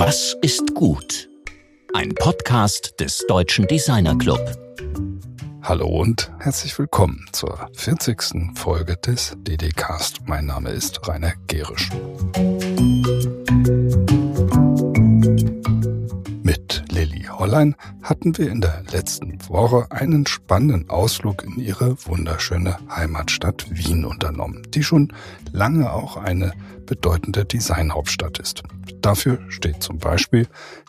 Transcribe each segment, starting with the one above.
Was ist gut? Ein Podcast des Deutschen Designer Club. Hallo und herzlich willkommen zur 40. Folge des DDcast. Mein Name ist Rainer Gerisch. Mit Lilly Hollein hatten wir in der letzten Woche einen spannenden Ausflug in ihre wunderschöne Heimatstadt Wien unternommen, die schon lange auch eine bedeutende Designhauptstadt ist. Dafür steht zum Beispiel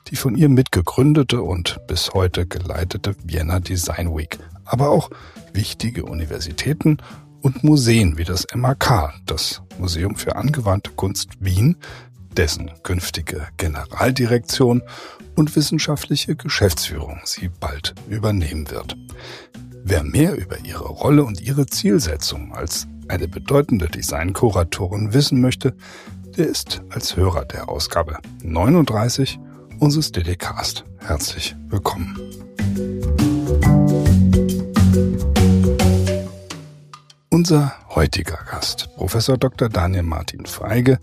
die von ihr mitgegründete und bis heute geleitete Vienna Design Week, aber auch wichtige Universitäten und Museen wie das MAK, das Museum für angewandte Kunst Wien, dessen künftige Generaldirektion und wissenschaftliche Geschäftsführung sie bald übernehmen wird. Wer mehr über ihre Rolle und ihre Zielsetzung als eine bedeutende Designkuratorin wissen möchte, der ist als Hörer der Ausgabe 39 unseres DDcast herzlich willkommen. Unser heutiger Gast, Professor Dr. Daniel Martin Feige,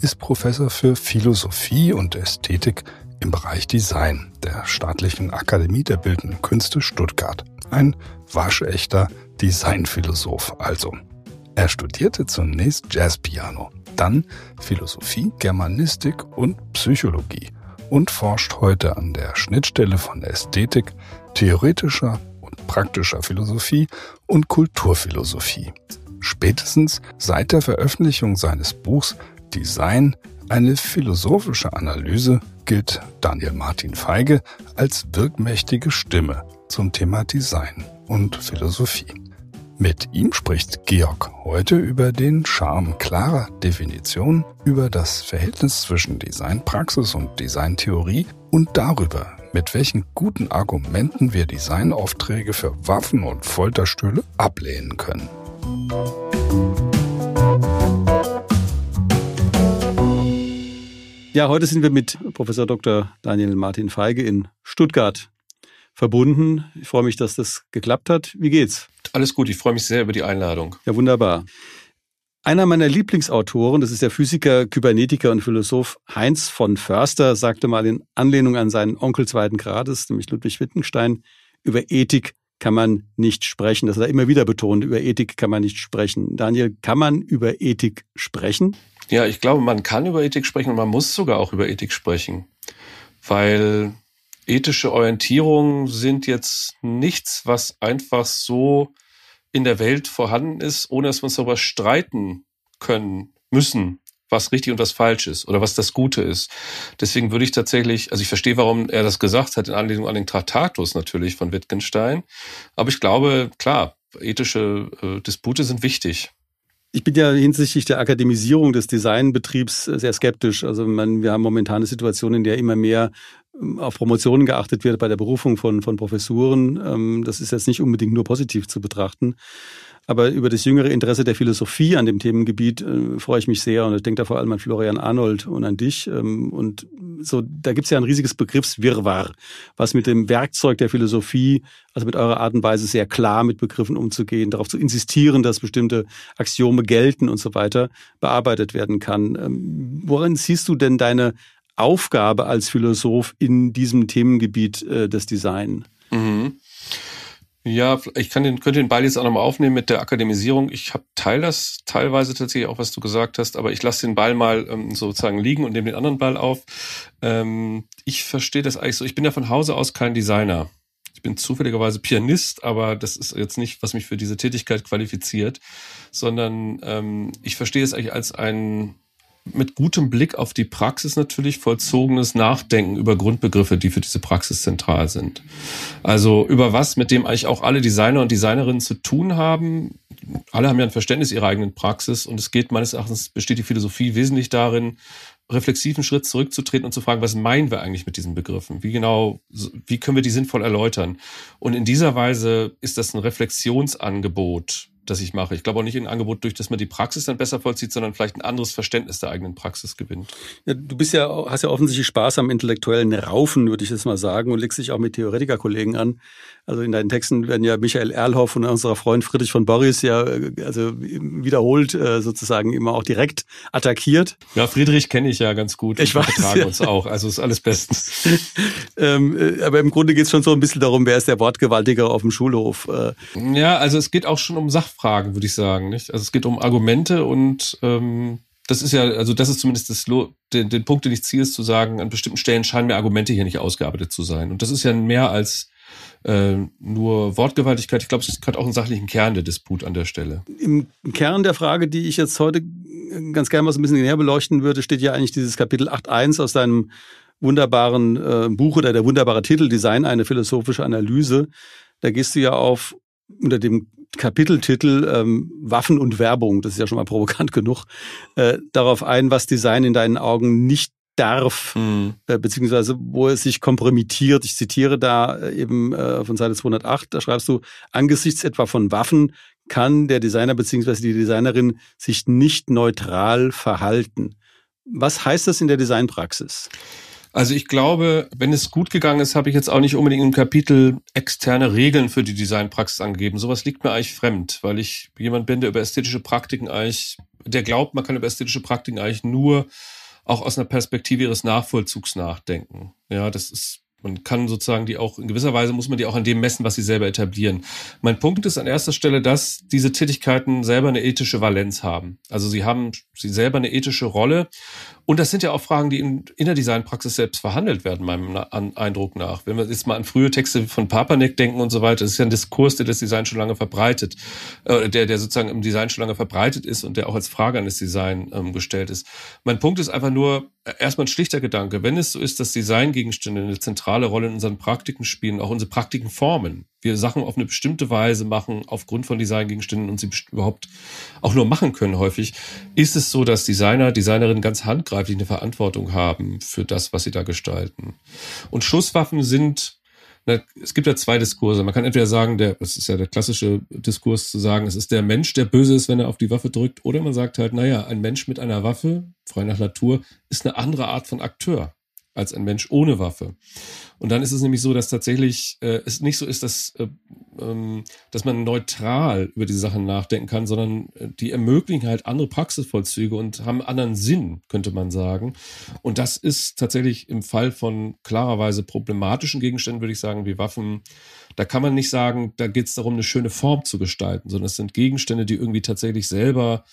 ist Professor für Philosophie und Ästhetik im Bereich Design der Staatlichen Akademie der Bildenden Künste Stuttgart. Ein waschechter Designphilosoph also. Er studierte zunächst Jazzpiano, dann Philosophie, Germanistik und Psychologie und forscht heute an der Schnittstelle von Ästhetik, theoretischer und praktischer Philosophie und Kulturphilosophie. Spätestens seit der Veröffentlichung seines Buchs Design, eine philosophische Analyse gilt Daniel Martin Feige als wirkmächtige Stimme zum Thema Design und Philosophie. Mit ihm spricht Georg heute über den Charme klarer Definition, über das Verhältnis zwischen Designpraxis und Designtheorie und darüber, mit welchen guten Argumenten wir Designaufträge für Waffen und Folterstühle ablehnen können. Ja, heute sind wir mit Professor Dr. Daniel Martin Feige in Stuttgart verbunden. Ich freue mich, dass das geklappt hat. Wie geht's? Alles gut, ich freue mich sehr über die Einladung. Ja, wunderbar. Einer meiner Lieblingsautoren, das ist der Physiker, Kybernetiker und Philosoph Heinz von Förster, sagte mal in Anlehnung an seinen Onkel zweiten Grades, nämlich Ludwig Wittgenstein, über Ethik kann man nicht sprechen. Das hat er immer wieder betont, über Ethik kann man nicht sprechen. Daniel, kann man über Ethik sprechen? Ja, ich glaube, man kann über Ethik sprechen und man muss sogar auch über Ethik sprechen, weil ethische Orientierungen sind jetzt nichts, was einfach so in der Welt vorhanden ist, ohne dass wir uns darüber streiten können müssen, was richtig und was falsch ist oder was das Gute ist. Deswegen würde ich tatsächlich, also ich verstehe, warum er das gesagt hat, in Anlehnung an den Traktatus natürlich von Wittgenstein. Aber ich glaube, klar, ethische äh, Dispute sind wichtig. Ich bin ja hinsichtlich der Akademisierung des Designbetriebs sehr skeptisch. Also man, wir haben momentan eine Situation, in der immer mehr ähm, auf Promotionen geachtet wird bei der Berufung von, von Professuren. Ähm, das ist jetzt nicht unbedingt nur positiv zu betrachten. Aber über das jüngere Interesse der Philosophie an dem Themengebiet äh, freue ich mich sehr. Und ich denke da vor allem an Florian Arnold und an dich. Ähm, und so, da gibt es ja ein riesiges Begriffswirrwarr, was mit dem Werkzeug der Philosophie, also mit eurer Art und Weise sehr klar mit Begriffen umzugehen, darauf zu insistieren, dass bestimmte Axiome gelten und so weiter, bearbeitet werden kann. Ähm, worin siehst du denn deine Aufgabe als Philosoph in diesem Themengebiet äh, des Design? Mhm. Ja, ich kann den, könnte den Ball jetzt auch nochmal aufnehmen mit der Akademisierung. Ich habe teil das teilweise tatsächlich auch, was du gesagt hast, aber ich lasse den Ball mal ähm, sozusagen liegen und nehme den anderen Ball auf. Ähm, ich verstehe das eigentlich so. Ich bin ja von Hause aus kein Designer. Ich bin zufälligerweise Pianist, aber das ist jetzt nicht, was mich für diese Tätigkeit qualifiziert, sondern ähm, ich verstehe es eigentlich als ein mit gutem Blick auf die Praxis natürlich vollzogenes Nachdenken über Grundbegriffe, die für diese Praxis zentral sind. Also über was, mit dem eigentlich auch alle Designer und Designerinnen zu tun haben. Alle haben ja ein Verständnis ihrer eigenen Praxis und es geht meines Erachtens, besteht die Philosophie wesentlich darin, reflexiven Schritt zurückzutreten und zu fragen, was meinen wir eigentlich mit diesen Begriffen? Wie genau, wie können wir die sinnvoll erläutern? Und in dieser Weise ist das ein Reflexionsangebot das ich mache. Ich glaube auch nicht in ein Angebot, durch das man die Praxis dann besser vollzieht, sondern vielleicht ein anderes Verständnis der eigenen Praxis gewinnt. Ja, du bist ja, hast ja offensichtlich Spaß am intellektuellen Raufen, würde ich jetzt mal sagen, und legst dich auch mit Theoretikerkollegen an. Also in deinen Texten werden ja Michael Erlhoff und unser Freund Friedrich von Boris ja also wiederholt äh, sozusagen immer auch direkt attackiert. Ja, Friedrich kenne ich ja ganz gut. Ich weiß. Wir ja. uns auch. Also ist alles bestens. ähm, äh, aber im Grunde geht es schon so ein bisschen darum, wer ist der Wortgewaltiger auf dem Schulhof. Äh. Ja, also es geht auch schon um Sachfragen, würde ich sagen. Nicht? Also es geht um Argumente und ähm, das ist ja, also das ist zumindest das, den, den Punkt, den ich ziehe, ist zu sagen, an bestimmten Stellen scheinen mir Argumente hier nicht ausgearbeitet zu sein. Und das ist ja mehr als äh, nur Wortgewaltigkeit. Ich glaube, es hat auch einen sachlichen Kern der Disput an der Stelle. Im Kern der Frage, die ich jetzt heute ganz gerne mal so ein bisschen näher beleuchten würde, steht ja eigentlich dieses Kapitel 8.1 aus deinem wunderbaren äh, Buch oder der wunderbare Titel Design, eine philosophische Analyse. Da gehst du ja auf unter dem Kapiteltitel ähm, Waffen und Werbung, das ist ja schon mal provokant genug, äh, darauf ein, was Design in deinen Augen nicht darf, mhm. äh, beziehungsweise wo es sich kompromittiert. Ich zitiere da äh, eben äh, von Seite 208, da schreibst du, angesichts etwa von Waffen kann der Designer beziehungsweise die Designerin sich nicht neutral verhalten. Was heißt das in der Designpraxis? Also ich glaube, wenn es gut gegangen ist, habe ich jetzt auch nicht unbedingt im Kapitel externe Regeln für die Designpraxis angegeben. Sowas liegt mir eigentlich fremd, weil ich jemand bin, der über ästhetische Praktiken eigentlich, der glaubt, man kann über ästhetische Praktiken eigentlich nur auch aus einer Perspektive ihres Nachvollzugs nachdenken. Ja, das ist man kann sozusagen die auch, in gewisser Weise muss man die auch an dem messen, was sie selber etablieren. Mein Punkt ist an erster Stelle, dass diese Tätigkeiten selber eine ethische Valenz haben. Also sie haben sie selber eine ethische Rolle. Und das sind ja auch Fragen, die in, in der Designpraxis selbst verhandelt werden, meinem Eindruck nach. Wenn wir jetzt mal an frühe Texte von Papanek denken und so weiter, das ist ja ein Diskurs, der das Design schon lange verbreitet, äh, der, der sozusagen im Design schon lange verbreitet ist und der auch als Frage an das Design ähm, gestellt ist. Mein Punkt ist einfach nur, äh, erstmal ein schlichter Gedanke. Wenn es so ist, dass Designgegenstände eine zentrale Rolle in unseren Praktiken spielen, auch unsere Praktiken formen, wir Sachen auf eine bestimmte Weise machen, aufgrund von Designgegenständen und sie überhaupt auch nur machen können häufig, ist es so, dass Designer, Designerinnen ganz handgreiflich eine Verantwortung haben für das, was sie da gestalten. Und Schusswaffen sind, na, es gibt ja zwei Diskurse. Man kann entweder sagen, der, das ist ja der klassische Diskurs zu sagen, es ist der Mensch, der böse ist, wenn er auf die Waffe drückt, oder man sagt halt, naja, ein Mensch mit einer Waffe, frei nach Natur, ist eine andere Art von Akteur als ein Mensch ohne Waffe. Und dann ist es nämlich so, dass tatsächlich äh, es nicht so ist, dass, äh, ähm, dass man neutral über diese Sachen nachdenken kann, sondern äh, die ermöglichen halt andere Praxisvollzüge und haben anderen Sinn, könnte man sagen. Und das ist tatsächlich im Fall von klarerweise problematischen Gegenständen, würde ich sagen, wie Waffen, da kann man nicht sagen, da geht es darum, eine schöne Form zu gestalten, sondern es sind Gegenstände, die irgendwie tatsächlich selber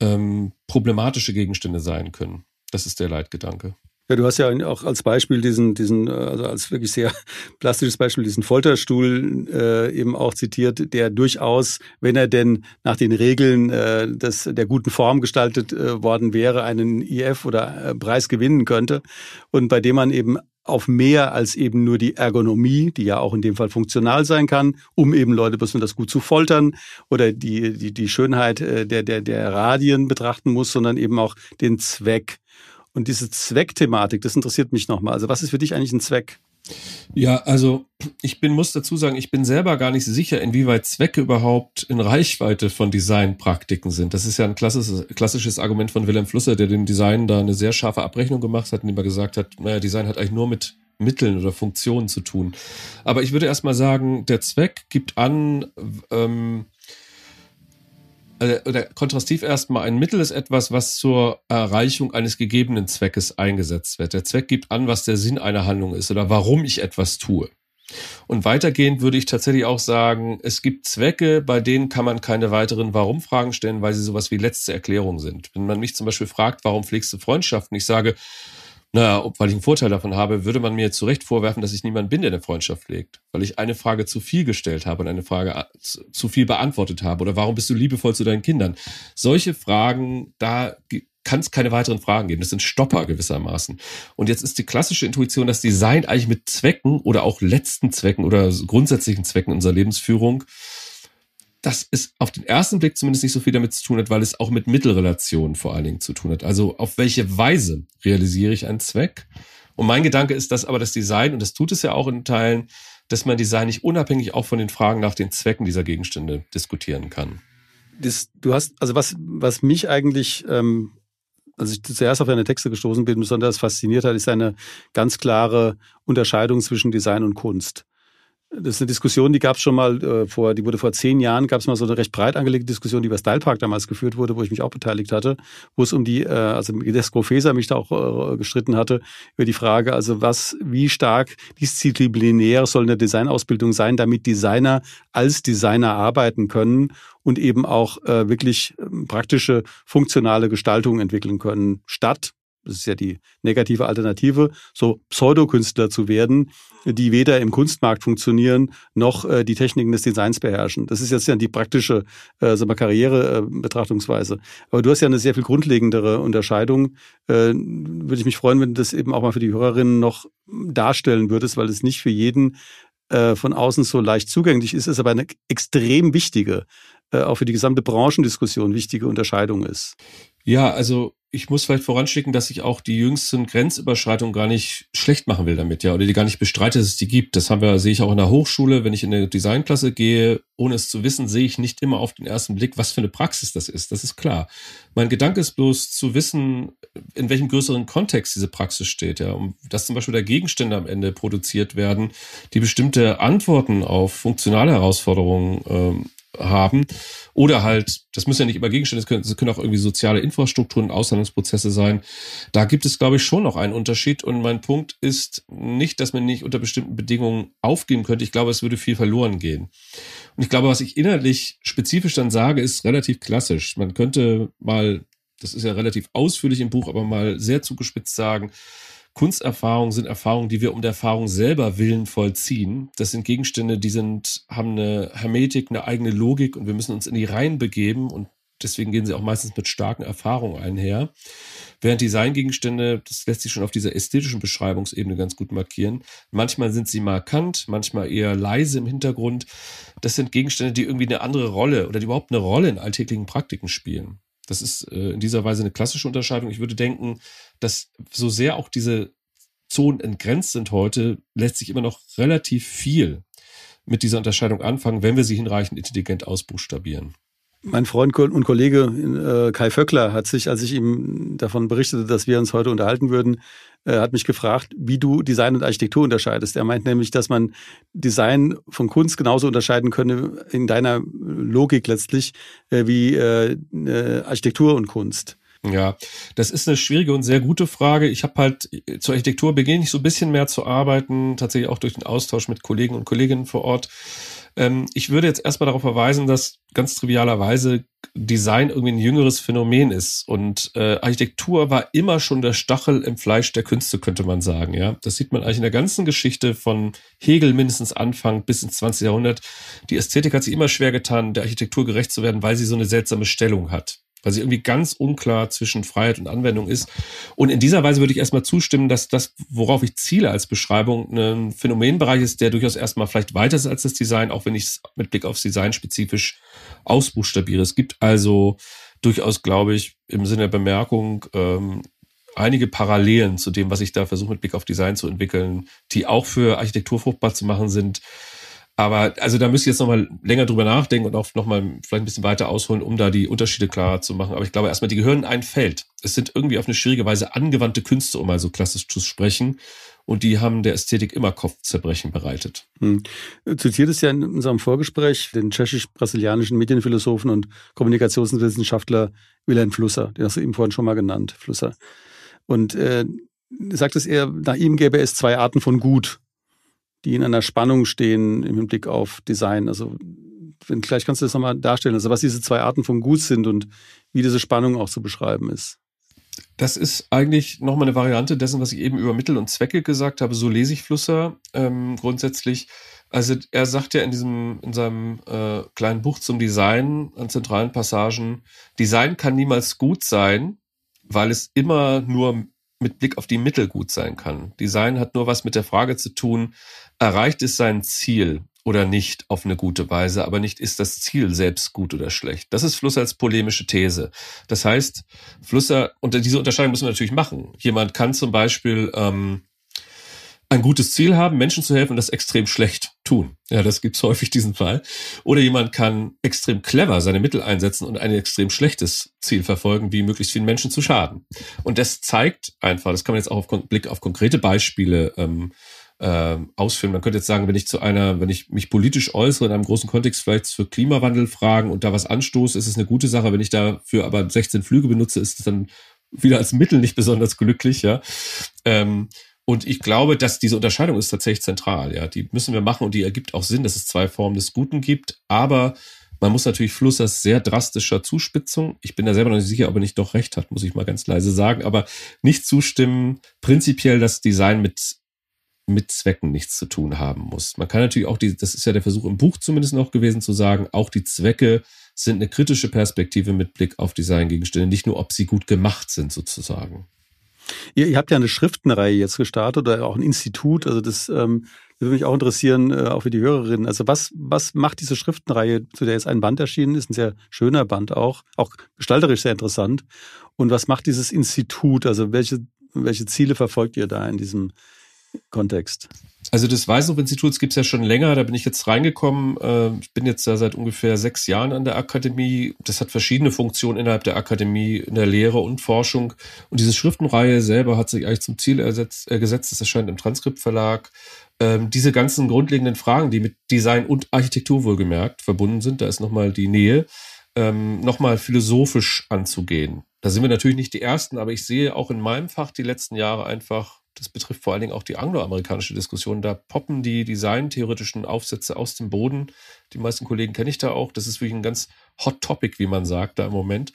ähm, problematische Gegenstände sein können. Das ist der Leitgedanke. Ja, du hast ja auch als Beispiel diesen, diesen, äh, also als wirklich sehr plastisches Beispiel diesen Folterstuhl äh, eben auch zitiert, der durchaus, wenn er denn nach den Regeln äh, des, der guten Form gestaltet äh, worden wäre, einen IF oder äh, Preis gewinnen könnte und bei dem man eben auf mehr als eben nur die Ergonomie, die ja auch in dem Fall funktional sein kann, um eben Leute besonders gut zu foltern oder die, die, die Schönheit äh, der, der, der Radien betrachten muss, sondern eben auch den Zweck. Und diese Zweckthematik, das interessiert mich nochmal. Also was ist für dich eigentlich ein Zweck? Ja, also ich bin, muss dazu sagen, ich bin selber gar nicht sicher, inwieweit Zwecke überhaupt in Reichweite von Designpraktiken sind. Das ist ja ein klassisches, klassisches Argument von Wilhelm Flusser, der dem Design da eine sehr scharfe Abrechnung gemacht hat, indem er gesagt hat, naja, Design hat eigentlich nur mit Mitteln oder Funktionen zu tun. Aber ich würde erstmal sagen, der Zweck gibt an, ähm, oder kontrastiv erstmal, ein Mittel ist etwas, was zur Erreichung eines gegebenen Zweckes eingesetzt wird. Der Zweck gibt an, was der Sinn einer Handlung ist oder warum ich etwas tue. Und weitergehend würde ich tatsächlich auch sagen, es gibt Zwecke, bei denen kann man keine weiteren Warum-Fragen stellen, weil sie sowas wie letzte Erklärung sind. Wenn man mich zum Beispiel fragt, warum pflegst du Freundschaften? Ich sage, naja, ob, weil ich einen Vorteil davon habe, würde man mir zu Recht vorwerfen, dass ich niemand bin, der eine Freundschaft pflegt. Weil ich eine Frage zu viel gestellt habe und eine Frage zu viel beantwortet habe. Oder warum bist du liebevoll zu deinen Kindern? Solche Fragen, da kann es keine weiteren Fragen geben. Das sind Stopper gewissermaßen. Und jetzt ist die klassische Intuition, dass Design eigentlich mit Zwecken oder auch letzten Zwecken oder grundsätzlichen Zwecken unserer Lebensführung dass es auf den ersten Blick zumindest nicht so viel damit zu tun hat, weil es auch mit Mittelrelationen vor allen Dingen zu tun hat. Also auf welche Weise realisiere ich einen Zweck? Und mein Gedanke ist, dass aber das Design, und das tut es ja auch in Teilen, dass man Design nicht unabhängig auch von den Fragen nach den Zwecken dieser Gegenstände diskutieren kann. Das, du hast, also was, was mich eigentlich, ähm, als ich zuerst auf deine Texte gestoßen bin, besonders fasziniert hat, ist eine ganz klare Unterscheidung zwischen Design und Kunst. Das ist eine Diskussion, die gab es schon mal äh, vor, die wurde vor zehn Jahren, gab es mal so eine recht breit angelegte Diskussion, die über Style Park damals geführt wurde, wo ich mich auch beteiligt hatte, wo es um die, äh, also Desco Feser mich da auch äh, gestritten hatte, über die Frage, also was, wie stark disziplinär soll eine Designausbildung sein, damit Designer als Designer arbeiten können und eben auch äh, wirklich ähm, praktische, funktionale Gestaltungen entwickeln können, statt das ist ja die negative Alternative, so Pseudokünstler zu werden, die weder im Kunstmarkt funktionieren, noch äh, die Techniken des Designs beherrschen. Das ist jetzt ja die praktische äh, wir, Karrierebetrachtungsweise. Aber du hast ja eine sehr viel grundlegendere Unterscheidung. Äh, würde ich mich freuen, wenn du das eben auch mal für die Hörerinnen noch darstellen würdest, weil es nicht für jeden äh, von außen so leicht zugänglich ist, ist aber eine extrem wichtige, äh, auch für die gesamte Branchendiskussion wichtige Unterscheidung ist. Ja, also ich muss vielleicht voranschicken, dass ich auch die jüngsten Grenzüberschreitungen gar nicht schlecht machen will damit, ja, oder die gar nicht bestreite, dass es die gibt. Das haben wir, sehe ich auch in der Hochschule. Wenn ich in eine Designklasse gehe, ohne es zu wissen, sehe ich nicht immer auf den ersten Blick, was für eine Praxis das ist. Das ist klar. Mein Gedanke ist bloß zu wissen, in welchem größeren Kontext diese Praxis steht, ja, um, dass zum Beispiel da Gegenstände am Ende produziert werden, die bestimmte Antworten auf funktionale Herausforderungen ähm, haben. Oder halt, das müssen ja nicht immer Gegenstände, das können, können auch irgendwie soziale Infrastrukturen, Aushandlungsprozesse sein. Da gibt es, glaube ich, schon noch einen Unterschied. Und mein Punkt ist nicht, dass man nicht unter bestimmten Bedingungen aufgeben könnte. Ich glaube, es würde viel verloren gehen. Und ich glaube, was ich inhaltlich spezifisch dann sage, ist relativ klassisch. Man könnte mal, das ist ja relativ ausführlich im Buch, aber mal sehr zugespitzt sagen, Kunsterfahrungen sind Erfahrungen, die wir um der Erfahrung selber willen vollziehen. Das sind Gegenstände, die sind, haben eine Hermetik, eine eigene Logik und wir müssen uns in die Reihen begeben und deswegen gehen sie auch meistens mit starken Erfahrungen einher. Während Designgegenstände, das lässt sich schon auf dieser ästhetischen Beschreibungsebene ganz gut markieren. Manchmal sind sie markant, manchmal eher leise im Hintergrund. Das sind Gegenstände, die irgendwie eine andere Rolle oder die überhaupt eine Rolle in alltäglichen Praktiken spielen. Das ist äh, in dieser Weise eine klassische Unterscheidung. Ich würde denken, dass so sehr auch diese Zonen entgrenzt sind heute, lässt sich immer noch relativ viel mit dieser Unterscheidung anfangen, wenn wir sie hinreichend intelligent ausbuchstabieren. Mein Freund und Kollege äh, Kai Vöckler hat sich, als ich ihm davon berichtete, dass wir uns heute unterhalten würden, äh, hat mich gefragt, wie du Design und Architektur unterscheidest. Er meint nämlich, dass man Design von Kunst genauso unterscheiden könne in deiner Logik letztlich äh, wie Architektur und Kunst. Ja, das ist eine schwierige und sehr gute Frage. Ich habe halt zur Architektur beginne ich so ein bisschen mehr zu arbeiten, tatsächlich auch durch den Austausch mit Kollegen und Kolleginnen vor Ort. Ähm, ich würde jetzt erstmal darauf verweisen, dass ganz trivialerweise Design irgendwie ein jüngeres Phänomen ist. Und äh, Architektur war immer schon der Stachel im Fleisch der Künste, könnte man sagen. Ja, Das sieht man eigentlich in der ganzen Geschichte von Hegel mindestens Anfang bis ins 20. Jahrhundert. Die Ästhetik hat sich immer schwer getan, der Architektur gerecht zu werden, weil sie so eine seltsame Stellung hat weil sie irgendwie ganz unklar zwischen Freiheit und Anwendung ist. Und in dieser Weise würde ich erstmal zustimmen, dass das, worauf ich ziele als Beschreibung, ein Phänomenbereich ist, der durchaus erstmal vielleicht weiter ist als das Design, auch wenn ich es mit Blick aufs Design spezifisch ausbuchstabiere. Es gibt also durchaus, glaube ich, im Sinne der Bemerkung ähm, einige Parallelen zu dem, was ich da versuche mit Blick auf Design zu entwickeln, die auch für Architektur fruchtbar zu machen sind. Aber also da müsste ich jetzt nochmal länger drüber nachdenken und auch nochmal vielleicht ein bisschen weiter ausholen, um da die Unterschiede klarer zu machen. Aber ich glaube erstmal, die gehören in ein Feld. Es sind irgendwie auf eine schwierige Weise angewandte Künste, um mal so klassisch zu sprechen. Und die haben der Ästhetik immer Kopfzerbrechen bereitet. Hm. Zitiert es ja in unserem Vorgespräch den tschechisch-brasilianischen Medienphilosophen und Kommunikationswissenschaftler Wilhelm Flusser. Den hast du eben vorhin schon mal genannt, Flusser. Und äh, sagt es eher, nach ihm gäbe es zwei Arten von Gut die in einer Spannung stehen im Hinblick auf Design. Also vielleicht kannst du das nochmal darstellen, also was diese zwei Arten von Gut sind und wie diese Spannung auch zu beschreiben ist. Das ist eigentlich nochmal eine Variante dessen, was ich eben über Mittel und Zwecke gesagt habe. So lese ich Flusser ähm, grundsätzlich. Also er sagt ja in diesem, in seinem äh, kleinen Buch zum Design an zentralen Passagen, Design kann niemals gut sein, weil es immer nur mit Blick auf die Mittel gut sein kann. Design hat nur was mit der Frage zu tun, erreicht es sein Ziel oder nicht auf eine gute Weise, aber nicht ist das Ziel selbst gut oder schlecht. Das ist Flusser als polemische These. Das heißt, Flusser, und diese Unterscheidung müssen wir natürlich machen. Jemand kann zum Beispiel ähm, ein gutes Ziel haben, Menschen zu helfen und das extrem schlecht tun. Ja, das gibt's häufig diesen Fall. Oder jemand kann extrem clever seine Mittel einsetzen und ein extrem schlechtes Ziel verfolgen, wie möglichst vielen Menschen zu schaden. Und das zeigt einfach, das kann man jetzt auch auf Blick auf konkrete Beispiele ähm, äh, ausführen. Man könnte jetzt sagen, wenn ich zu einer, wenn ich mich politisch äußere in einem großen Kontext vielleicht für Klimawandel fragen und da was anstoße, ist es eine gute Sache. Wenn ich dafür aber 16 Flüge benutze, ist es dann wieder als Mittel nicht besonders glücklich, ja. Ähm, und ich glaube, dass diese Unterscheidung ist tatsächlich zentral. Ja, die müssen wir machen und die ergibt auch Sinn, dass es zwei Formen des Guten gibt. Aber man muss natürlich Flussers sehr drastischer Zuspitzung. Ich bin da selber noch nicht sicher, ob er nicht doch recht hat, muss ich mal ganz leise sagen. Aber nicht zustimmen, prinzipiell das Design mit mit Zwecken nichts zu tun haben muss. Man kann natürlich auch die, das ist ja der Versuch im Buch zumindest noch gewesen zu sagen, auch die Zwecke sind eine kritische Perspektive mit Blick auf Designgegenstände, nicht nur, ob sie gut gemacht sind sozusagen. Ihr, ihr habt ja eine Schriftenreihe jetzt gestartet oder auch ein Institut. Also das, ähm, das würde mich auch interessieren, äh, auch für die Hörerinnen. Also was, was macht diese Schriftenreihe, zu der jetzt ein Band erschienen ist, ein sehr schöner Band auch, auch gestalterisch sehr interessant. Und was macht dieses Institut? Also welche, welche Ziele verfolgt ihr da in diesem Kontext? Also des Weisenhof-Instituts gibt es ja schon länger, da bin ich jetzt reingekommen. Äh, ich bin jetzt da seit ungefähr sechs Jahren an der Akademie. Das hat verschiedene Funktionen innerhalb der Akademie, in der Lehre und Forschung. Und diese Schriftenreihe selber hat sich eigentlich zum Ziel ersetzt, äh, gesetzt, das erscheint im Transkriptverlag, ähm, diese ganzen grundlegenden Fragen, die mit Design und Architektur wohlgemerkt verbunden sind, da ist nochmal die Nähe, ähm, nochmal philosophisch anzugehen. Da sind wir natürlich nicht die Ersten, aber ich sehe auch in meinem Fach die letzten Jahre einfach das betrifft vor allen Dingen auch die angloamerikanische Diskussion. Da poppen die designtheoretischen Aufsätze aus dem Boden. Die meisten Kollegen kenne ich da auch. Das ist wirklich ein ganz hot topic, wie man sagt, da im Moment.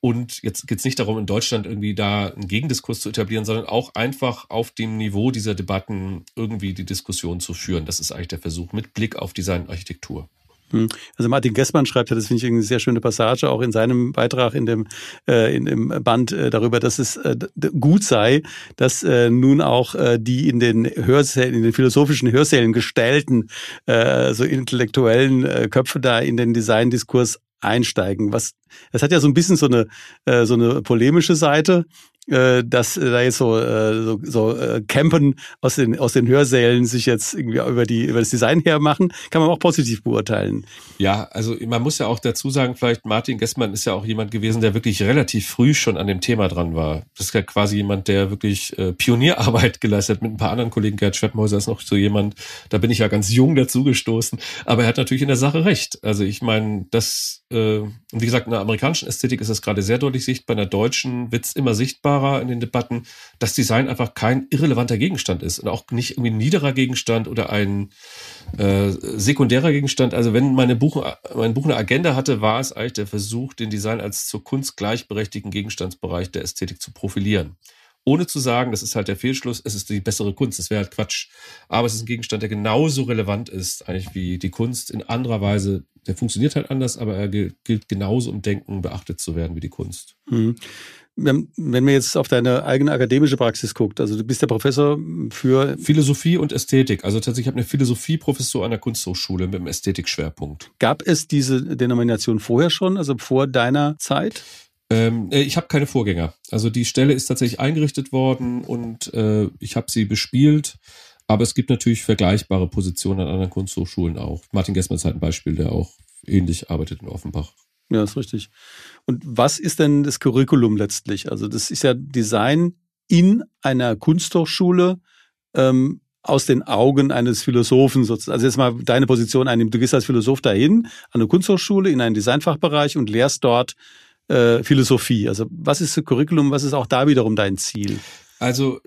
Und jetzt geht es nicht darum, in Deutschland irgendwie da einen Gegendiskurs zu etablieren, sondern auch einfach auf dem Niveau dieser Debatten irgendwie die Diskussion zu führen. Das ist eigentlich der Versuch mit Blick auf Designarchitektur. Hm. Also Martin Gessmann schreibt ja, das finde ich eine sehr schöne Passage, auch in seinem Beitrag in dem, äh, in dem Band äh, darüber, dass es äh, gut sei, dass äh, nun auch äh, die in den Hörsälen, in den philosophischen Hörsälen gestellten, äh, so intellektuellen äh, Köpfe da in den Designdiskurs einsteigen. Was, das hat ja so ein bisschen so eine, äh, so eine polemische Seite, äh, dass da jetzt so, äh, so, so äh, Campen aus den, aus den Hörsälen sich jetzt irgendwie über, die, über das Design hermachen, kann man auch positiv beurteilen. Ja, also man muss ja auch dazu sagen, vielleicht Martin Gessmann ist ja auch jemand gewesen, der wirklich relativ früh schon an dem Thema dran war. Das ist ja quasi jemand, der wirklich äh, Pionierarbeit geleistet hat mit ein paar anderen Kollegen. Gerd Schweppenhäuser ist noch so jemand, da bin ich ja ganz jung dazugestoßen. Aber er hat natürlich in der Sache recht. Also ich meine, das, äh, wie gesagt, in der amerikanischen Ästhetik ist das gerade sehr deutlich sichtbar. In der deutschen wird's immer sichtbar sichtbarer in den Debatten, dass Design einfach kein irrelevanter Gegenstand ist und auch nicht irgendwie ein niederer Gegenstand oder ein äh, sekundärer Gegenstand. Also wenn meine Buch, mein Buch eine Agenda hatte, war es eigentlich der Versuch, den Design als zur Kunst gleichberechtigten Gegenstandsbereich der Ästhetik zu profilieren ohne zu sagen, das ist halt der Fehlschluss, es ist die bessere Kunst, das wäre halt Quatsch. Aber es ist ein Gegenstand, der genauso relevant ist, eigentlich wie die Kunst in anderer Weise. Der funktioniert halt anders, aber er gilt genauso im Denken beachtet zu werden wie die Kunst. Mhm wenn man jetzt auf deine eigene akademische Praxis guckt, also du bist der Professor für Philosophie und Ästhetik. Also tatsächlich, ich habe eine Philosophieprofessur an der Kunsthochschule mit einem Ästhetikschwerpunkt. Gab es diese Denomination vorher schon, also vor deiner Zeit? Ähm, äh, ich habe keine Vorgänger. Also die Stelle ist tatsächlich eingerichtet worden und äh, ich habe sie bespielt. Aber es gibt natürlich vergleichbare Positionen an anderen Kunsthochschulen auch. Martin Gessmann ist halt ein Beispiel, der auch ähnlich arbeitet in Offenbach. Ja, ist richtig. Und was ist denn das Curriculum letztlich? Also das ist ja Design in einer Kunsthochschule ähm, aus den Augen eines Philosophen sozusagen. Also jetzt mal deine Position einnehmen. Du gehst als Philosoph dahin, an eine Kunsthochschule, in einen Designfachbereich und lehrst dort äh, Philosophie. Also was ist das Curriculum? Was ist auch da wiederum dein Ziel? Also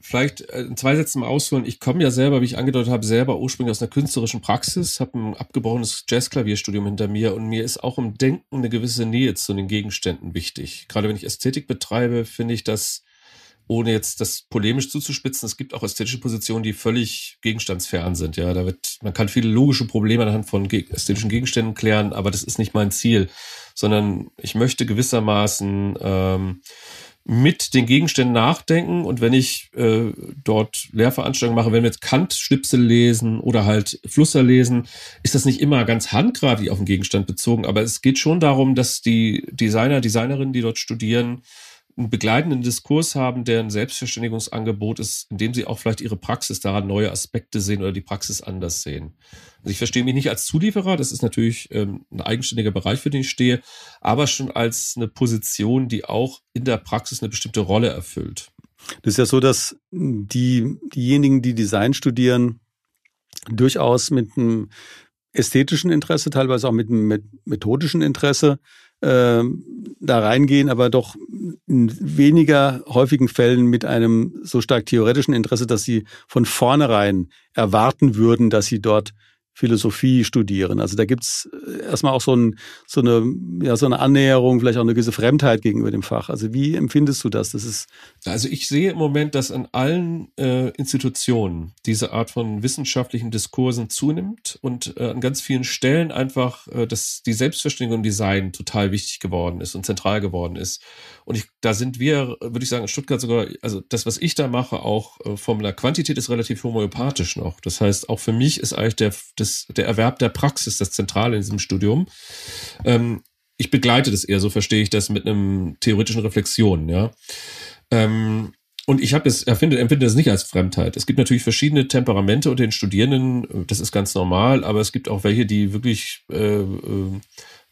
vielleicht äh, in zwei Sätzen mal ausholen. Ich komme ja selber, wie ich angedeutet habe, selber ursprünglich aus einer künstlerischen Praxis, habe ein abgebrochenes Jazzklavierstudium hinter mir und mir ist auch im Denken eine gewisse Nähe zu den Gegenständen wichtig. Gerade wenn ich Ästhetik betreibe, finde ich das, ohne jetzt das polemisch zuzuspitzen, es gibt auch ästhetische Positionen, die völlig gegenstandsfern sind. Ja, da wird, man kann viele logische Probleme anhand von ästhetischen Gegenständen klären, aber das ist nicht mein Ziel, sondern ich möchte gewissermaßen ähm, mit den Gegenständen nachdenken und wenn ich äh, dort Lehrveranstaltungen mache, wenn wir jetzt Kant-Schnipsel lesen oder halt Flusser lesen, ist das nicht immer ganz handgreiflich auf den Gegenstand bezogen, aber es geht schon darum, dass die Designer, Designerinnen, die dort studieren, einen begleitenden Diskurs haben, der ein Selbstverständigungsangebot ist, in dem sie auch vielleicht ihre Praxis daran neue Aspekte sehen oder die Praxis anders sehen. Also ich verstehe mich nicht als Zulieferer, das ist natürlich ähm, ein eigenständiger Bereich, für den ich stehe, aber schon als eine Position, die auch in der Praxis eine bestimmte Rolle erfüllt. Das ist ja so, dass die, diejenigen, die Design studieren, durchaus mit einem ästhetischen Interesse, teilweise auch mit einem methodischen Interesse äh, da reingehen, aber doch in weniger häufigen Fällen mit einem so stark theoretischen Interesse, dass sie von vornherein erwarten würden, dass sie dort Philosophie studieren. Also da gibt's äh, erstmal auch so, ein, so, eine, ja, so eine Annäherung, vielleicht auch eine gewisse Fremdheit gegenüber dem Fach. Also wie empfindest du das? das ist also ich sehe im Moment, dass an allen äh, Institutionen diese Art von wissenschaftlichen Diskursen zunimmt und äh, an ganz vielen Stellen einfach äh, dass die Selbstverständigung im Design total wichtig geworden ist und zentral geworden ist. Und ich, da sind wir, würde ich sagen, in Stuttgart sogar, also das, was ich da mache, auch äh, von der Quantität ist relativ homöopathisch noch. Das heißt, auch für mich ist eigentlich der, das, der Erwerb der Praxis das Zentrale in diesem Studium. Ähm, ich begleite das eher, so verstehe ich das, mit einem theoretischen Reflexion, ja. Ähm, und ich habe es, empfinde, empfinde das nicht als Fremdheit. Es gibt natürlich verschiedene Temperamente unter den Studierenden, das ist ganz normal, aber es gibt auch welche, die wirklich äh, äh,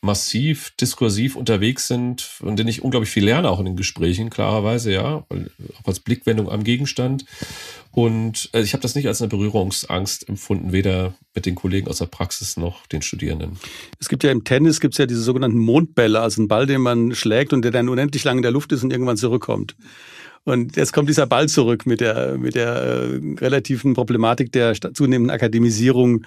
massiv diskursiv unterwegs sind, von denen ich unglaublich viel lerne, auch in den Gesprächen, klarerweise, ja, auch als Blickwendung am Gegenstand. Und also ich habe das nicht als eine Berührungsangst empfunden, weder mit den Kollegen aus der Praxis noch den Studierenden. Es gibt ja im Tennis gibt's ja diese sogenannten Mondbälle, also einen Ball, den man schlägt und der dann unendlich lang in der Luft ist und irgendwann zurückkommt. Und jetzt kommt dieser Ball zurück mit der, mit der äh, relativen Problematik der zunehmenden Akademisierung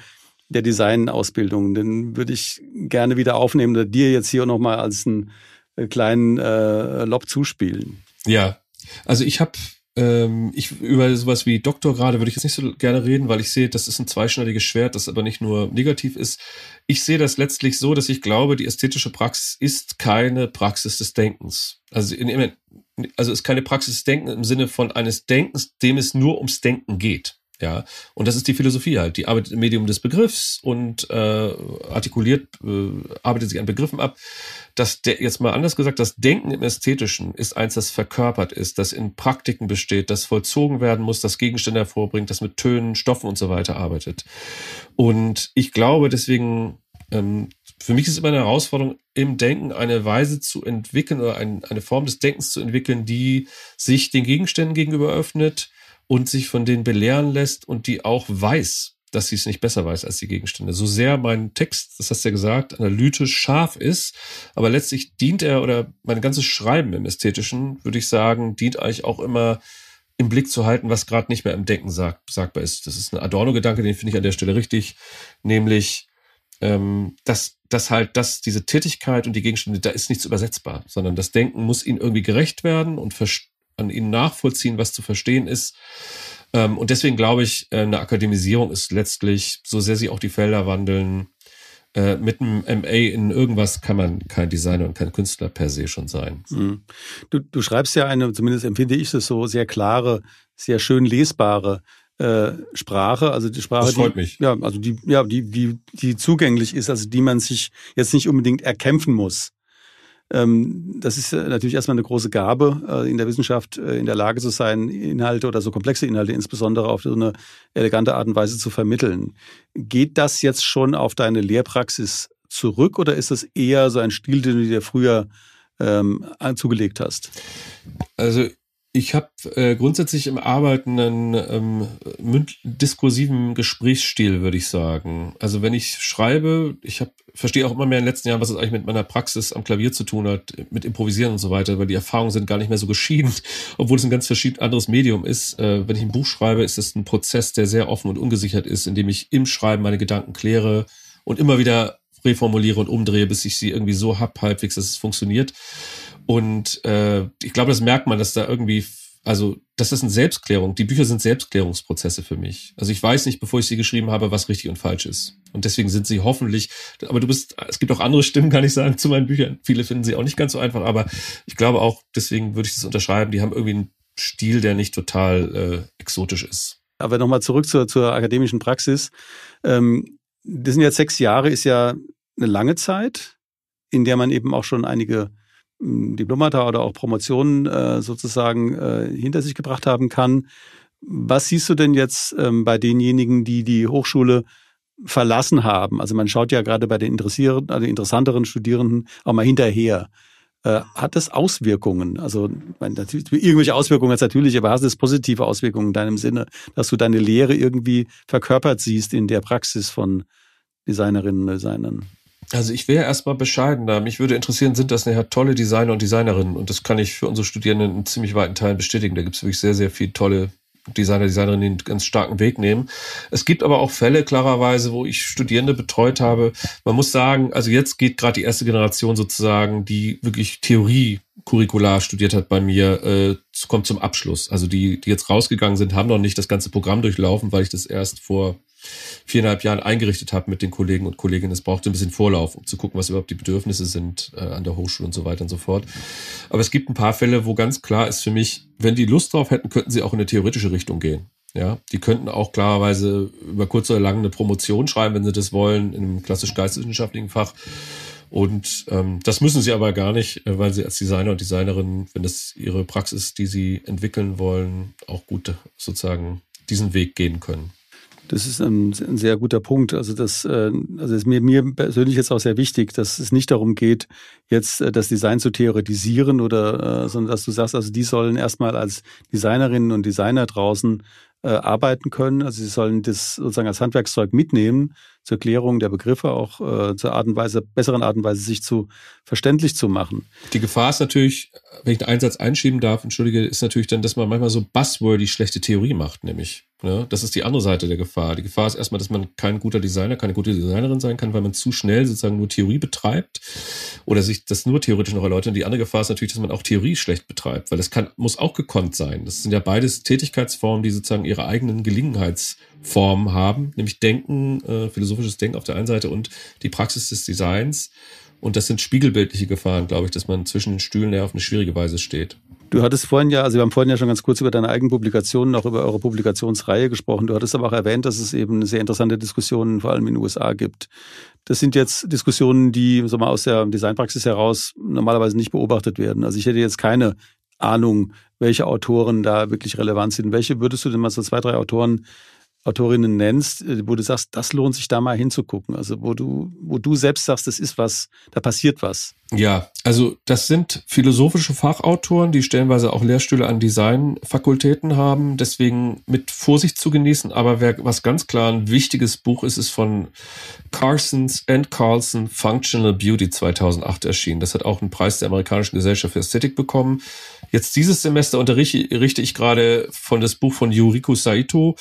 der Designausbildung. Den würde ich gerne wieder aufnehmen oder dir jetzt hier nochmal als einen äh, kleinen äh, Lob zuspielen. Ja, also ich habe ähm, ich über sowas wie Doktor gerade würde ich jetzt nicht so gerne reden, weil ich sehe, das ist ein zweischneidiges Schwert, das aber nicht nur negativ ist. Ich sehe das letztlich so, dass ich glaube, die ästhetische Praxis ist keine Praxis des Denkens. Also, in, also ist keine Praxis des Denkens im Sinne von eines Denkens, dem es nur ums Denken geht. Ja, und das ist die Philosophie halt. Die arbeitet im Medium des Begriffs und äh, artikuliert, äh, arbeitet sich an Begriffen ab. Das der, jetzt mal anders gesagt, das Denken im Ästhetischen ist eins, das verkörpert ist, das in Praktiken besteht, das vollzogen werden muss, das Gegenstände hervorbringt, das mit Tönen, Stoffen und so weiter arbeitet. Und ich glaube deswegen, ähm, für mich ist es immer eine Herausforderung, im Denken eine Weise zu entwickeln oder ein, eine Form des Denkens zu entwickeln, die sich den Gegenständen gegenüber öffnet, und sich von denen belehren lässt und die auch weiß, dass sie es nicht besser weiß als die Gegenstände. So sehr mein Text, das hast du ja gesagt, analytisch scharf ist, aber letztlich dient er oder mein ganzes Schreiben im Ästhetischen, würde ich sagen, dient eigentlich auch immer im Blick zu halten, was gerade nicht mehr im Denken sag, sagbar ist. Das ist ein Adorno-Gedanke, den finde ich an der Stelle richtig, nämlich ähm, dass, dass halt das, diese Tätigkeit und die Gegenstände, da ist nichts übersetzbar, sondern das Denken muss ihnen irgendwie gerecht werden und an ihnen nachvollziehen, was zu verstehen ist. Ähm, und deswegen glaube ich, äh, eine Akademisierung ist letztlich, so sehr sie auch die Felder wandeln, äh, mit einem MA in irgendwas kann man kein Designer und kein Künstler per se schon sein. Mhm. Du, du schreibst ja eine, zumindest empfinde ich es so, sehr klare, sehr schön lesbare äh, Sprache, also die Sprache, das freut die, mich. ja, also die, ja, die, die, die zugänglich ist, also die man sich jetzt nicht unbedingt erkämpfen muss. Ähm, das ist natürlich erstmal eine große Gabe, äh, in der Wissenschaft äh, in der Lage zu sein, Inhalte oder so komplexe Inhalte insbesondere auf so eine elegante Art und Weise zu vermitteln. Geht das jetzt schon auf deine Lehrpraxis zurück oder ist das eher so ein Stil, den du dir früher ähm, zugelegt hast? Also ich habe äh, grundsätzlich im Arbeiten einen ähm, diskursiven Gesprächsstil, würde ich sagen. Also wenn ich schreibe, ich hab, verstehe auch immer mehr in den letzten Jahren, was es eigentlich mit meiner Praxis am Klavier zu tun hat, mit Improvisieren und so weiter, weil die Erfahrungen sind gar nicht mehr so geschieden, obwohl es ein ganz verschieden anderes Medium ist. Äh, wenn ich ein Buch schreibe, ist es ein Prozess, der sehr offen und ungesichert ist, in dem ich im Schreiben meine Gedanken kläre und immer wieder reformuliere und umdrehe, bis ich sie irgendwie so hab, halbwegs, dass es funktioniert. Und äh, ich glaube, das merkt man, dass da irgendwie, also das ist eine Selbstklärung. Die Bücher sind Selbstklärungsprozesse für mich. Also ich weiß nicht, bevor ich sie geschrieben habe, was richtig und falsch ist. Und deswegen sind sie hoffentlich, aber du bist, es gibt auch andere Stimmen, kann ich sagen, zu meinen Büchern. Viele finden sie auch nicht ganz so einfach, aber ich glaube auch, deswegen würde ich das unterschreiben, die haben irgendwie einen Stil, der nicht total äh, exotisch ist. Aber nochmal zurück zur, zur akademischen Praxis. Ähm, das sind jetzt sechs Jahre, ist ja eine lange Zeit, in der man eben auch schon einige Diplomata oder auch Promotionen äh, sozusagen äh, hinter sich gebracht haben kann. Was siehst du denn jetzt ähm, bei denjenigen, die die Hochschule verlassen haben? Also man schaut ja gerade bei den interessierten, also interessanteren Studierenden auch mal hinterher. Äh, hat das Auswirkungen? Also natürlich, irgendwelche Auswirkungen hat es natürlich, aber hast es positive Auswirkungen in deinem Sinne, dass du deine Lehre irgendwie verkörpert siehst in der Praxis von Designerinnen und Designern? Also ich wäre erstmal bescheidener. Mich würde interessieren, sind das nachher tolle Designer und Designerinnen? Und das kann ich für unsere Studierenden in ziemlich weiten Teilen bestätigen. Da gibt es wirklich sehr, sehr viele tolle Designer, Designerinnen, die einen ganz starken Weg nehmen. Es gibt aber auch Fälle, klarerweise, wo ich Studierende betreut habe. Man muss sagen, also jetzt geht gerade die erste Generation sozusagen, die wirklich Theorie curricular studiert hat bei mir, äh, kommt zum Abschluss. Also die, die jetzt rausgegangen sind, haben noch nicht das ganze Programm durchlaufen, weil ich das erst vor viereinhalb Jahren eingerichtet habe mit den Kollegen und Kolleginnen. Es brauchte ein bisschen Vorlauf, um zu gucken, was überhaupt die Bedürfnisse sind äh, an der Hochschule und so weiter und so fort. Aber es gibt ein paar Fälle, wo ganz klar ist für mich, wenn die Lust drauf hätten, könnten sie auch in eine theoretische Richtung gehen. Ja, die könnten auch klarerweise über kurz oder lang eine Promotion schreiben, wenn sie das wollen, in einem klassisch geisteswissenschaftlichen Fach. Und ähm, das müssen sie aber gar nicht, äh, weil sie als Designer und Designerin, wenn das ihre Praxis, die sie entwickeln wollen, auch gut sozusagen diesen Weg gehen können. Das ist ein, sehr guter Punkt. Also das, äh, also ist mir, mir persönlich jetzt auch sehr wichtig, dass es nicht darum geht, jetzt äh, das Design zu theoretisieren oder, sondern dass du sagst, also die sollen erstmal als Designerinnen und Designer draußen arbeiten können. Also sie sollen das sozusagen als Handwerkszeug mitnehmen zur Klärung der Begriffe, auch äh, zur Art und Weise, besseren Art und Weise, sich zu verständlich zu machen. Die Gefahr ist natürlich, wenn ich den Einsatz einschieben darf, entschuldige, ist natürlich dann, dass man manchmal so buzzwordy schlechte Theorie macht, nämlich. Ne? Das ist die andere Seite der Gefahr. Die Gefahr ist erstmal, dass man kein guter Designer, keine gute Designerin sein kann, weil man zu schnell sozusagen nur Theorie betreibt oder sich das nur theoretisch noch erläutert. Die andere Gefahr ist natürlich, dass man auch Theorie schlecht betreibt, weil das kann, muss auch gekonnt sein. Das sind ja beides Tätigkeitsformen, die sozusagen ihre eigenen Gelegenheitsformen haben, nämlich Denken, äh, philosophisches Denken auf der einen Seite und die Praxis des Designs. Und das sind spiegelbildliche Gefahren, glaube ich, dass man zwischen den Stühlen ja auf eine schwierige Weise steht. Du hattest vorhin ja, also wir haben vorhin ja schon ganz kurz über deine eigenen Publikationen, auch über eure Publikationsreihe gesprochen. Du hattest aber auch erwähnt, dass es eben sehr interessante Diskussionen vor allem in den USA gibt. Das sind jetzt Diskussionen, die so mal aus der Designpraxis heraus normalerweise nicht beobachtet werden. Also ich hätte jetzt keine Ahnung, welche Autoren da wirklich relevant sind. Welche würdest du denn mal so zwei, drei Autoren Autorinnen nennst, äh, wo du sagst, das lohnt sich da mal hinzugucken. Also wo du, wo du selbst sagst, das ist was, da passiert was. Ja, also das sind philosophische Fachautoren, die stellenweise auch Lehrstühle an Designfakultäten haben, deswegen mit Vorsicht zu genießen. Aber wer, was ganz klar ein wichtiges Buch ist, ist von Carsons and Carlson Functional Beauty 2008 erschienen. Das hat auch einen Preis der amerikanischen Gesellschaft für Ästhetik bekommen. Jetzt dieses Semester unterrichte ich gerade von das Buch von Yuriko Saito,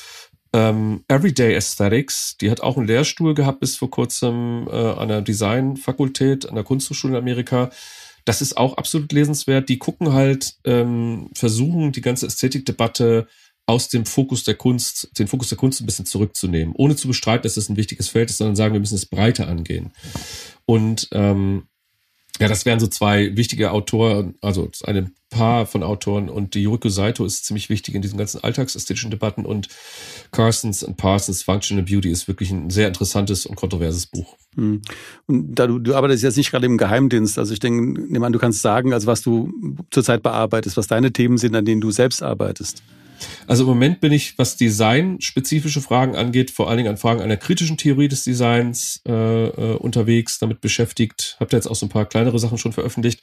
ähm, Everyday Aesthetics, die hat auch einen Lehrstuhl gehabt bis vor kurzem äh, an der Designfakultät, an der Kunsthochschule in Amerika. Das ist auch absolut lesenswert. Die gucken halt, ähm, versuchen die ganze Ästhetikdebatte aus dem Fokus der Kunst, den Fokus der Kunst ein bisschen zurückzunehmen, ohne zu bestreiten, dass es das ein wichtiges Feld ist, sondern sagen, wir müssen es breiter angehen. Und ähm, ja, das wären so zwei wichtige Autoren, also ein Paar von Autoren und die Yuriko Saito ist ziemlich wichtig in diesen ganzen alltagsästhetischen Debatten und Carsons and Parsons Functional Beauty ist wirklich ein sehr interessantes und kontroverses Buch. Hm. Und da du, du arbeitest jetzt nicht gerade im Geheimdienst, also ich denke, nehme an, du kannst sagen, also was du zurzeit bearbeitest, was deine Themen sind, an denen du selbst arbeitest. Also im Moment bin ich, was designspezifische Fragen angeht, vor allen Dingen an Fragen einer kritischen Theorie des Designs äh, äh, unterwegs, damit beschäftigt. Habt ihr jetzt auch so ein paar kleinere Sachen schon veröffentlicht.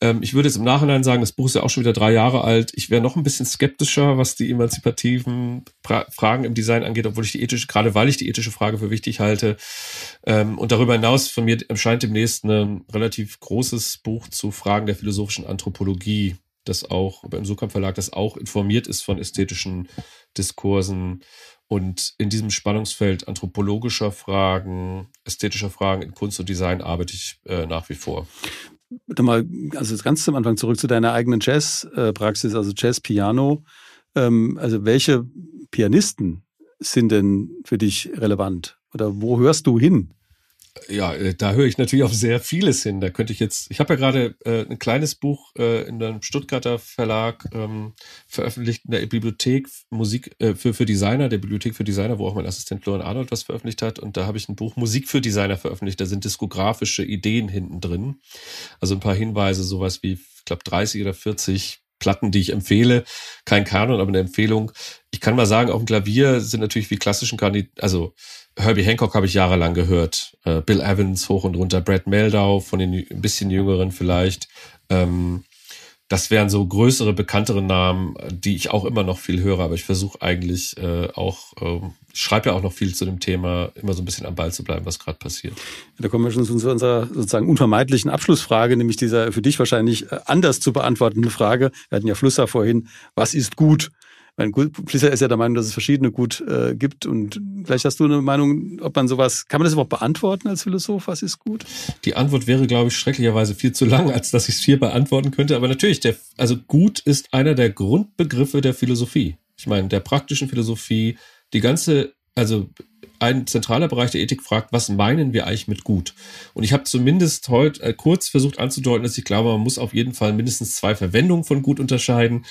Ähm, ich würde jetzt im Nachhinein sagen, das Buch ist ja auch schon wieder drei Jahre alt. Ich wäre noch ein bisschen skeptischer, was die emanzipativen pra Fragen im Design angeht, obwohl ich die ethische, gerade weil ich die ethische Frage für wichtig halte. Ähm, und darüber hinaus von mir erscheint demnächst ein relativ großes Buch zu Fragen der philosophischen Anthropologie das auch beim Sukamp Verlag, das auch informiert ist von ästhetischen Diskursen. Und in diesem Spannungsfeld anthropologischer Fragen, ästhetischer Fragen in Kunst und Design arbeite ich äh, nach wie vor. Mal, also ganz zum Anfang zurück zu deiner eigenen Jazzpraxis, also Jazz Piano. Ähm, also welche Pianisten sind denn für dich relevant? Oder wo hörst du hin? Ja, äh, da höre ich natürlich auf sehr vieles hin. Da könnte ich jetzt, ich habe ja gerade äh, ein kleines Buch äh, in einem Stuttgarter Verlag ähm, veröffentlicht in der Bibliothek Musik äh, für, für Designer, der Bibliothek für Designer, wo auch mein Assistent Florian Arnold was veröffentlicht hat. Und da habe ich ein Buch Musik für Designer veröffentlicht. Da sind diskografische Ideen hinten drin. Also ein paar Hinweise, sowas wie, ich glaube, 30 oder 40 Platten, die ich empfehle. Kein Kanon, aber eine Empfehlung. Ich kann mal sagen, auf dem Klavier sind natürlich wie klassischen Kandidaten, also Herbie Hancock habe ich jahrelang gehört. Äh, Bill Evans hoch und runter, Brad Meldau von den ein bisschen jüngeren vielleicht. Ähm, das wären so größere, bekanntere Namen, die ich auch immer noch viel höre, aber ich versuche eigentlich äh, auch, äh, schreibe ja auch noch viel zu dem Thema, immer so ein bisschen am Ball zu bleiben, was gerade passiert. Da kommen wir schon zu unserer sozusagen unvermeidlichen Abschlussfrage, nämlich dieser für dich wahrscheinlich äh, anders zu beantwortende Frage. Wir hatten ja Flusser vorhin, was ist gut? Mein Flisser ist ja der Meinung, dass es verschiedene gut äh, gibt und vielleicht hast du eine Meinung, ob man sowas, kann man das überhaupt beantworten als Philosoph, was ist gut? Die Antwort wäre, glaube ich, schrecklicherweise viel zu lang, als dass ich es hier beantworten könnte. Aber natürlich, der, also gut ist einer der Grundbegriffe der Philosophie. Ich meine, der praktischen Philosophie, die ganze, also ein zentraler Bereich der Ethik fragt, was meinen wir eigentlich mit gut? Und ich habe zumindest heute äh, kurz versucht anzudeuten, dass ich glaube, man muss auf jeden Fall mindestens zwei Verwendungen von gut unterscheiden.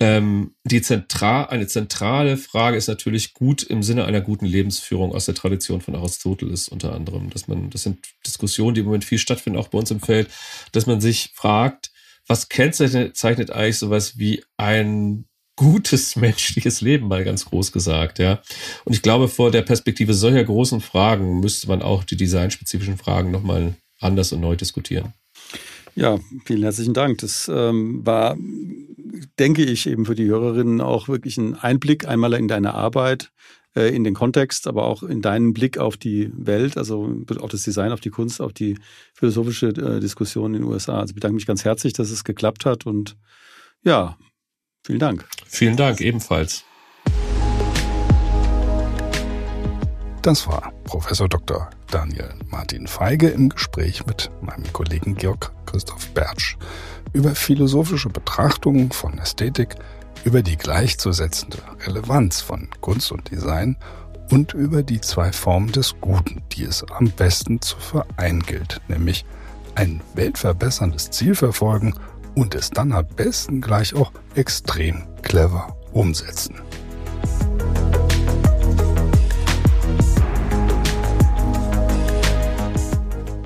Ähm, die zentral, eine zentrale Frage ist natürlich gut im Sinne einer guten Lebensführung aus der Tradition von Aristoteles unter anderem, dass man, das sind Diskussionen, die im Moment viel stattfinden, auch bei uns im Feld, dass man sich fragt, was kennzeichnet eigentlich sowas wie ein gutes menschliches Leben, mal ganz groß gesagt, ja. Und ich glaube, vor der Perspektive solcher großen Fragen müsste man auch die designspezifischen Fragen nochmal anders und neu diskutieren. Ja, vielen herzlichen Dank. Das ähm, war, denke ich, eben für die Hörerinnen auch wirklich ein Einblick einmal in deine Arbeit, äh, in den Kontext, aber auch in deinen Blick auf die Welt, also auf das Design, auf die Kunst, auf die philosophische äh, Diskussion in den USA. Also ich bedanke mich ganz herzlich, dass es geklappt hat und ja, Vielen Dank. Vielen Dank ebenfalls. Das war Professor Dr. Daniel Martin Feige im Gespräch mit meinem Kollegen Georg Christoph Bertsch über philosophische Betrachtungen von Ästhetik, über die gleichzusetzende Relevanz von Kunst und Design und über die zwei Formen des Guten, die es am besten zu vereinen gilt, nämlich ein weltverbesserndes Ziel verfolgen und es dann am besten gleich auch extrem clever umsetzen.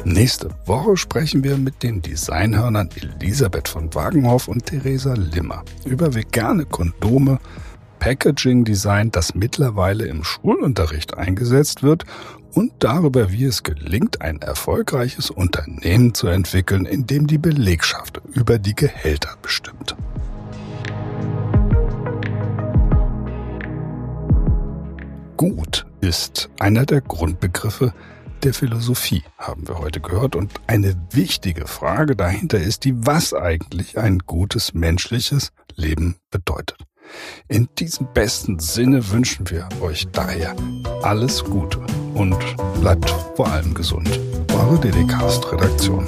Nächste Woche sprechen wir mit den Designhörnern Elisabeth von Wagenhoff und Theresa Limmer über vegane Kondome, Packaging-Design, das mittlerweile im Schulunterricht eingesetzt wird und darüber, wie es gelingt, ein erfolgreiches Unternehmen zu entwickeln, in dem die Belegschaft über die Gehälter bestimmt. Gut ist einer der Grundbegriffe der Philosophie, haben wir heute gehört. Und eine wichtige Frage dahinter ist die, was eigentlich ein gutes menschliches Leben bedeutet. In diesem besten Sinne wünschen wir euch daher alles Gute und bleibt vor allem gesund. Eure DDcast Redaktion.